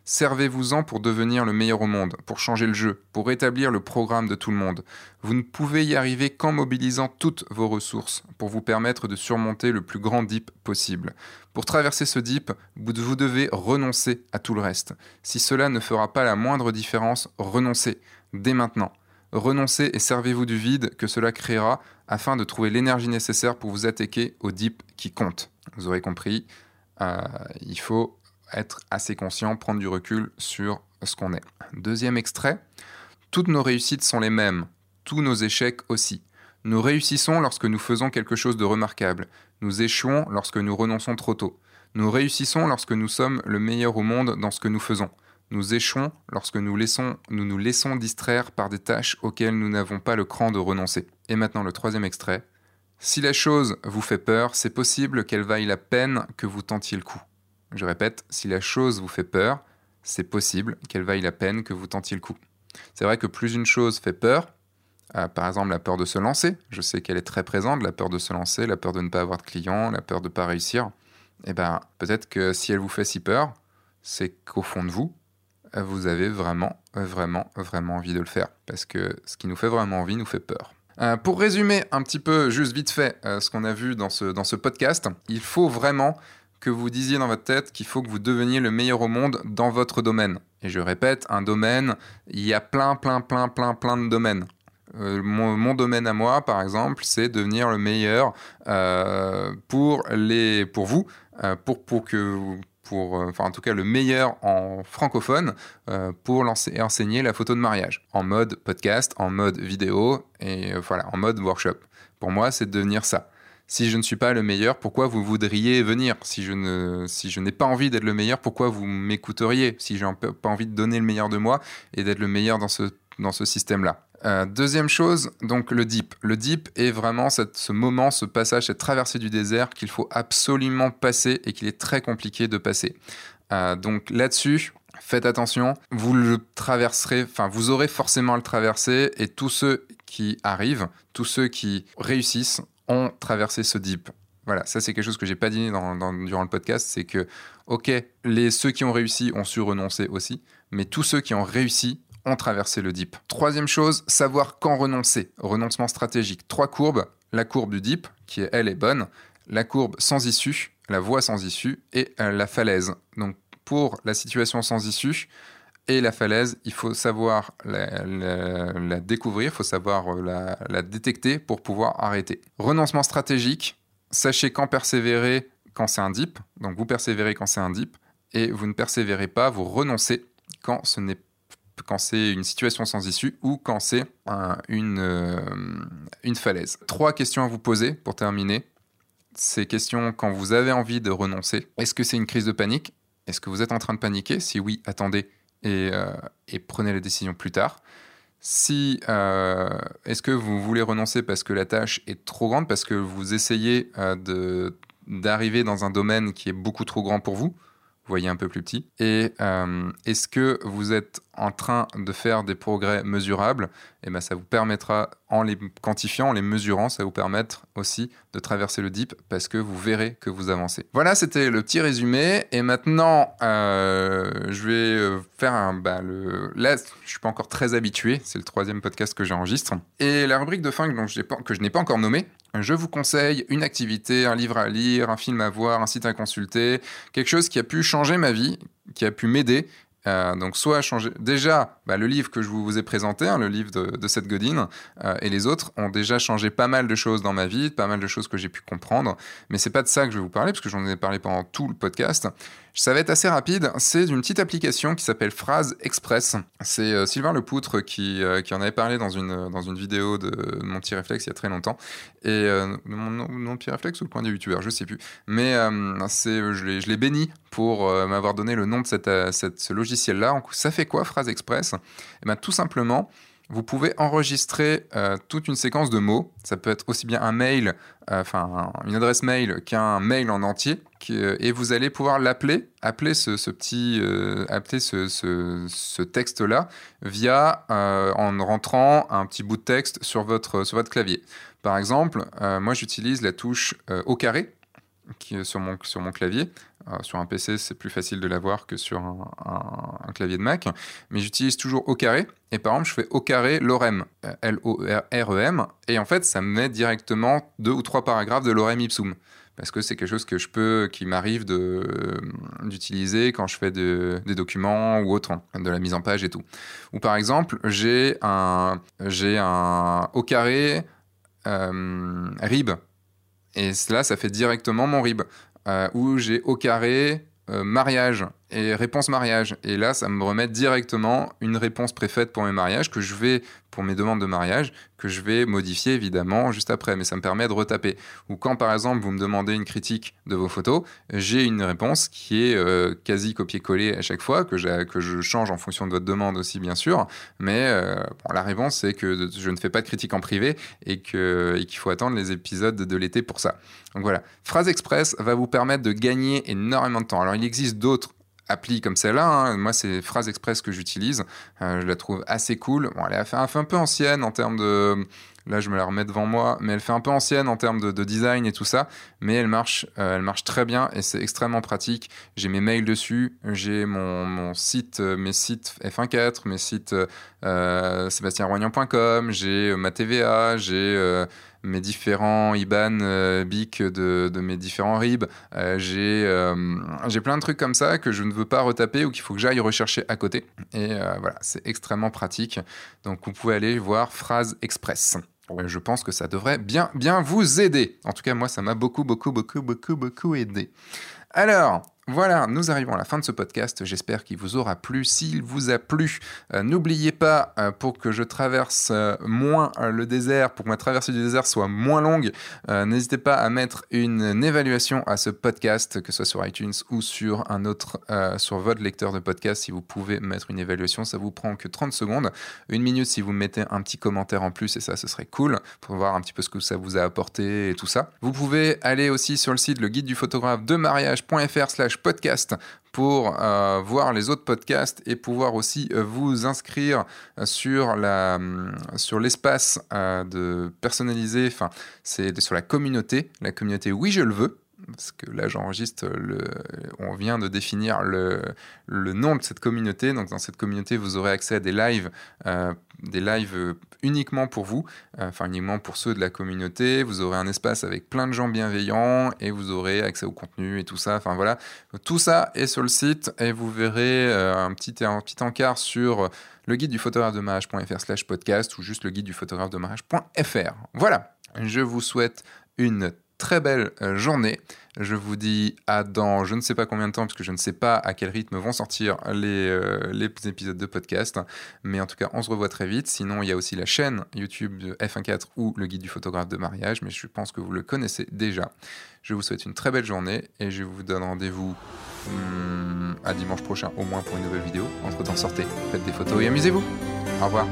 Servez-vous-en pour devenir le meilleur au monde, pour changer le jeu, pour établir le programme de tout le monde. Vous ne pouvez y arriver qu'en mobilisant toutes vos ressources pour vous permettre de surmonter le plus grand dip possible. Pour traverser ce dip, vous devez renoncer à tout le reste. Si cela ne fera pas la moindre différence, renoncez dès maintenant. Renoncez et servez-vous du vide que cela créera afin de trouver l'énergie nécessaire pour vous attaquer au deep qui compte. Vous aurez compris, euh, il faut être assez conscient, prendre du recul sur ce qu'on est. Deuxième extrait, toutes nos réussites sont les mêmes, tous nos échecs aussi. Nous réussissons lorsque nous faisons quelque chose de remarquable, nous échouons lorsque nous renonçons trop tôt. Nous réussissons lorsque nous sommes le meilleur au monde dans ce que nous faisons. Nous échouons lorsque nous, laissons, nous laissons distraire par des tâches auxquelles nous n'avons pas le cran de renoncer. Et maintenant le troisième extrait. Si la chose vous fait peur, c'est possible qu'elle vaille la peine que vous tentiez le coup. Je répète, si la chose vous fait peur, c'est possible qu'elle vaille la peine que vous tentiez le coup. C'est vrai que plus une chose fait peur, euh, par exemple la peur de se lancer, je sais qu'elle est très présente, la peur de se lancer, la peur de ne pas avoir de clients, la peur de ne pas réussir, eh ben peut-être que si elle vous fait si peur, c'est qu'au fond de vous, vous avez vraiment, vraiment, vraiment envie de le faire. Parce que ce qui nous fait vraiment envie nous fait peur. Euh, pour résumer un petit peu, juste vite fait, euh, ce qu'on a vu dans ce, dans ce podcast, il faut vraiment que vous disiez dans votre tête qu'il faut que vous deveniez le meilleur au monde dans votre domaine. Et je répète, un domaine, il y a plein, plein, plein, plein, plein de domaines. mon, domaine à moi, par exemple, c'est devenir le meilleur pour, les, pour vous, pour, pour que pour, enfin en tout cas le meilleur en francophone pour lancer, enseigner la photo de mariage en mode podcast, en mode vidéo et voilà en mode workshop. Pour moi, c'est de devenir ça si je ne suis pas le meilleur, pourquoi vous voudriez venir? Si je ne, si je n'ai pas envie d'être le meilleur, pourquoi vous m'écouteriez? Si je n'ai pas envie de donner le meilleur de moi et d'être le meilleur dans ce, dans ce système-là. Euh, deuxième chose, donc le deep. Le deep est vraiment ce moment, ce passage, cette traversée du désert qu'il faut absolument passer et qu'il est très compliqué de passer. Euh, donc là-dessus, faites attention, vous le traverserez, enfin vous aurez forcément à le traverser et tous ceux qui arrivent, tous ceux qui réussissent ont traversé ce deep. Voilà, ça c'est quelque chose que j'ai pas dit dans, durant le podcast, c'est que, ok, les, ceux qui ont réussi ont su renoncer aussi, mais tous ceux qui ont réussi ont traversé le deep. Troisième chose, savoir quand renoncer. Renoncement stratégique. Trois courbes. La courbe du deep, qui est, elle est bonne. La courbe sans issue, la voie sans issue, et euh, la falaise. Donc pour la situation sans issue, et la falaise, il faut savoir la, découvrir, il faut savoir euh, la, détecter pour pouvoir arrêter. Renoncement stratégique, sachez quand persévérer quand c'est un dip, donc vous persévérez quand c'est un dip, et vous ne persévérez pas, vous renoncez quand ce n'est quand c'est une situation sans issue ou quand c'est une, euh, une falaise. Trois questions à vous poser pour terminer. Ces questions quand vous avez envie de renoncer. Est-ce que c'est une crise de panique? Est-ce que vous êtes en train de paniquer? Si oui, attendez, euh, et, prenez la décision plus tard. Si euh, est-ce que vous voulez renoncer parce que la tâche est trop grande, parce que vous essayez euh, d'arriver dans un domaine qui est beaucoup trop grand pour vous? Voyez un peu plus petit. Et euh, est-ce que vous êtes en train de faire des progrès mesurables? Et eh ben, ça vous permettra, en les quantifiant, en les mesurant, ça vous permettre aussi de traverser le dip parce que vous verrez que vous avancez. Voilà, c'était le petit résumé. Et maintenant, euh, je vais euh, faire un. Bah, le... Là, je suis pas encore très habitué. C'est le troisième podcast que j'enregistre. Et la rubrique de fin que je n'ai pas encore nommée, je vous conseille une activité, un livre à lire, un film à voir, un site à consulter, quelque chose qui a pu changer ma vie, qui a pu m'aider euh, donc soit changer déjà bah, le livre que je vous ai présenté, hein, le livre de, Seth Godin euh, et les autres ont déjà changé pas mal de choses dans ma vie, pas mal de choses que j'ai pu comprendre. Mais c'est pas de ça que je vais vous parler parce que j'en ai parlé pendant tout le podcast. Ça va être assez rapide. C'est une petite application qui s'appelle Phrase Express. C'est euh, Sylvain Lepoutre qui, euh, qui en avait parlé dans une, dans une vidéo de mon petit réflexe il y a très longtemps. Et euh, mon, petit réflexe ou le point des youtubeurs, je sais plus. Mais c'est, je l'ai béni pour m'avoir donné le nom de cette, ce logiciel-là. Ça fait quoi Phrase Express? Eh ben, Tout simplement, vous pouvez enregistrer euh, toute une séquence de mots. Ça peut être aussi bien un mail, euh, enfin une adresse mail qu'un mail en entier. Euh, et vous allez pouvoir l'appeler, appeler ce, petit, appeler ce, texte-là via en rentrant un petit bout de texte sur votre, sur votre clavier. Par exemple, moi j'utilise la touche au carré qui sur mon, sur mon clavier. Euh, sur un PC, c'est plus facile de l'avoir que sur un, clavier de Mac. Mais j'utilise toujours au carré. Et par exemple, je fais au carré l'orem, euh, L-O-R-E-M. Et en fait, ça me met directement deux ou trois paragraphes de l'orem ipsum. Parce que c'est quelque chose que je peux, qui m'arrive euh, d'utiliser quand je fais des documents ou autre, de la mise en page et tout. Ou par exemple, j'ai un, un au carré rib et là, ça fait directement mon RIB, où j'ai au carré euh, mariage et réponse mariage. Et là, ça me remet directement une réponse préfaite pour mes mariages que je vais, pour mes demandes de mariage, que je vais modifier évidemment juste après. Mais ça me permet de retaper. Ou quand par exemple vous me demandez une critique de vos photos, j'ai une réponse qui est euh, quasi copier-coller à chaque fois, que, que je change en fonction de votre demande aussi bien sûr. Mais euh, la réponse c'est que je ne fais pas de critique en privé et qu'il faut attendre les épisodes de l'été pour ça. Donc voilà, Phrase Express va vous permettre de gagner énormément de temps. Alors il existe d'autres appli comme celle-là. Hein. Moi, c'est Phrase Express que j'utilise. Euh, je la trouve assez cool. Bon, elle, fait, un peu ancienne en termes de. Là, je me la remets devant moi, mais elle fait un peu ancienne en termes de, design et tout ça. Mais elle marche, euh, elle marche très bien et c'est extrêmement pratique. J'ai mes mails dessus, j'ai mon, site, euh, mes sites F14, mes sites euh, sébastienroignan.com, j'ai ma TVA, j'ai mes différents IBAN, euh, BIC de, de, mes différents RIB. Euh, j'ai plein de trucs comme ça que je ne veux pas retaper ou qu'il faut que j'aille rechercher à côté. Et voilà, c'est extrêmement pratique. Donc vous pouvez aller voir Phrase Express. Je pense que ça devrait bien, bien vous aider. En tout cas, moi, ça m'a beaucoup, beaucoup, beaucoup, beaucoup, beaucoup aidé. Alors, voilà, nous arrivons à la fin de ce podcast. J'espère qu'il vous aura plu. S'il vous a plu, euh, n'oubliez pas, euh, pour que je traverse euh, moins le désert, pour que ma traversée du désert soit moins longue, n'hésitez pas à mettre une, évaluation à ce podcast, que ce soit sur iTunes ou sur un autre, sur votre lecteur de podcast. Si vous pouvez mettre une évaluation, ça vous prend que 30 secondes. Une minute si vous mettez un petit commentaire en plus, et ça, ce serait cool pour voir un petit peu ce que ça vous a apporté et tout ça. Vous pouvez aller aussi sur le site le guide du photographe de mariage.fr podcast pour euh, voir les autres podcasts et pouvoir aussi euh, vous inscrire sur la sur l'espace euh, de personnaliser enfin c'est sur la communauté la communauté oui je le veux parce que là j'enregistre le on vient de définir le, nom de cette communauté donc dans cette communauté vous aurez accès à des lives des lives uniquement pour vous, euh, enfin uniquement pour ceux de la communauté. Vous aurez un espace avec plein de gens bienveillants et vous aurez accès au contenu et tout ça. Enfin voilà, tout ça est sur le site et vous verrez euh, un, petit, un petit encart sur le guide du photographe de mariage.fr slash podcast ou juste le guide du photographe de mariage.fr. Voilà, je vous souhaite une très belle euh, journée. Je vous dis à dans je ne sais pas combien de temps, parce que je ne sais pas à quel rythme vont sortir les, euh, les épisodes de podcast. Mais en tout cas, on se revoit très vite. Sinon, il y a aussi la chaîne YouTube de F14 ou le guide du photographe de mariage, mais je pense que vous le connaissez déjà. Je vous souhaite une très belle journée et je vous donne rendez-vous hmm, à dimanche prochain au moins pour une nouvelle vidéo. Entre temps, sortez, faites des photos et amusez-vous. Au revoir.